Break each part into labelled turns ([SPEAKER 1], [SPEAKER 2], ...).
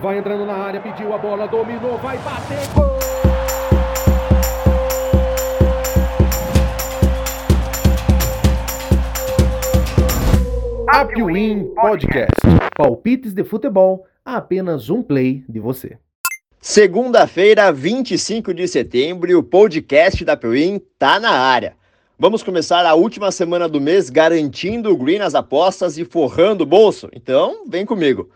[SPEAKER 1] Vai entrando na área, pediu a bola, dominou, vai bater, gol! Apwin Podcast. Palpites de futebol a apenas um play de você.
[SPEAKER 2] Segunda-feira, 25 de setembro, e o podcast da Apwin tá na área. Vamos começar a última semana do mês garantindo o green nas apostas e forrando o bolso? Então, vem comigo.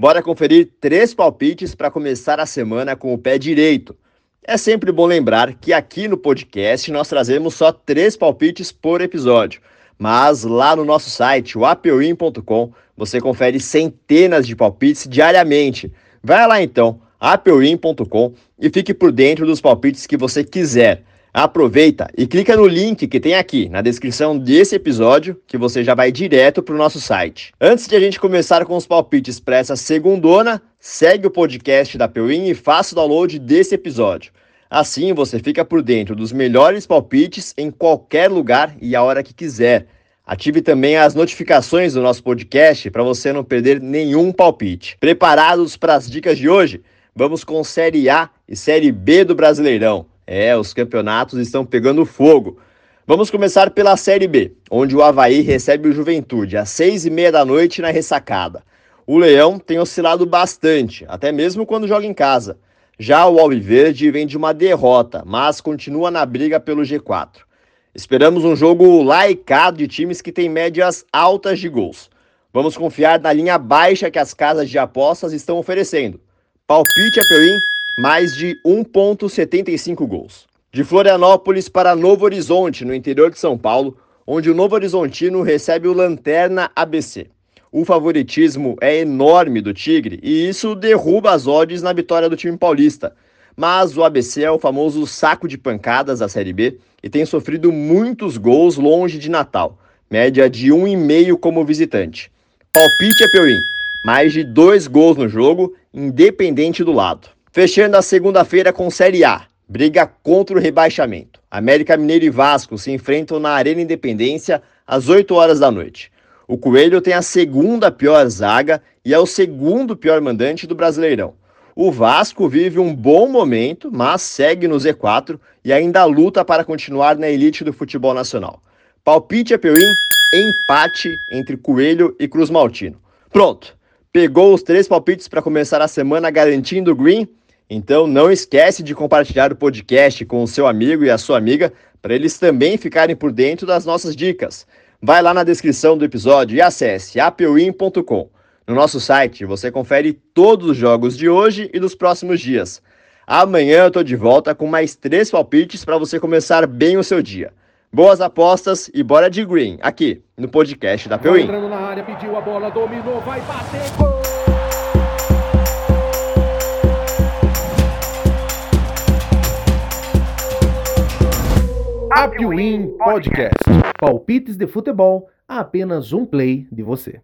[SPEAKER 2] Bora conferir três palpites para começar a semana com o pé direito. É sempre bom lembrar que aqui no podcast nós trazemos só três palpites por episódio. Mas lá no nosso site, o apewin.com, você confere centenas de palpites diariamente. Vai lá então, apewin.com e fique por dentro dos palpites que você quiser. Aproveita e clica no link que tem aqui na descrição desse episódio, que você já vai direto para o nosso site. Antes de a gente começar com os palpites para essa segundona, segue o podcast da Pewin e faça o download desse episódio. Assim você fica por dentro dos melhores palpites em qualquer lugar e a hora que quiser. Ative também as notificações do nosso podcast para você não perder nenhum palpite. Preparados para as dicas de hoje? Vamos com Série A e Série B do Brasileirão. É, os campeonatos estão pegando fogo. Vamos começar pela Série B, onde o Havaí recebe o Juventude às seis e meia da noite na ressacada. O Leão tem oscilado bastante, até mesmo quando joga em casa. Já o Alviverde vem de uma derrota, mas continua na briga pelo G4. Esperamos um jogo laicado de times que têm médias altas de gols. Vamos confiar na linha baixa que as casas de apostas estão oferecendo. Palpite a Peuim, mais de 1,75 gols. De Florianópolis para Novo Horizonte, no interior de São Paulo, onde o Novo Horizontino recebe o Lanterna ABC o favoritismo é enorme do Tigre e isso derruba as odds na vitória do time paulista. Mas o ABC é o famoso saco de pancadas da Série B e tem sofrido muitos gols longe de Natal, média de 1,5 como visitante. Palpite é Peuim, mais de dois gols no jogo, independente do lado. Fechando a segunda-feira com Série A, briga contra o rebaixamento. América Mineiro e Vasco se enfrentam na Arena Independência às 8 horas da noite. O Coelho tem a segunda pior zaga e é o segundo pior mandante do Brasileirão. O Vasco vive um bom momento, mas segue no Z4 e ainda luta para continuar na elite do futebol nacional. Palpite é Peuim, empate entre Coelho e Cruz Maltino. Pronto, pegou os três palpites para começar a semana garantindo o green? Então não esquece de compartilhar o podcast com o seu amigo e a sua amiga para eles também ficarem por dentro das nossas dicas. Vai lá na descrição do episódio e acesse apewin.com. No nosso site você confere todos os jogos de hoje e dos próximos dias. Amanhã eu tô de volta com mais três palpites para você começar bem o seu dia. Boas apostas e bora de green aqui no podcast da Pewin.
[SPEAKER 1] Entrando na área, pediu a bola, dominou, vai bater, gol! Apwin Podcast. Palpites de futebol a apenas um play de você.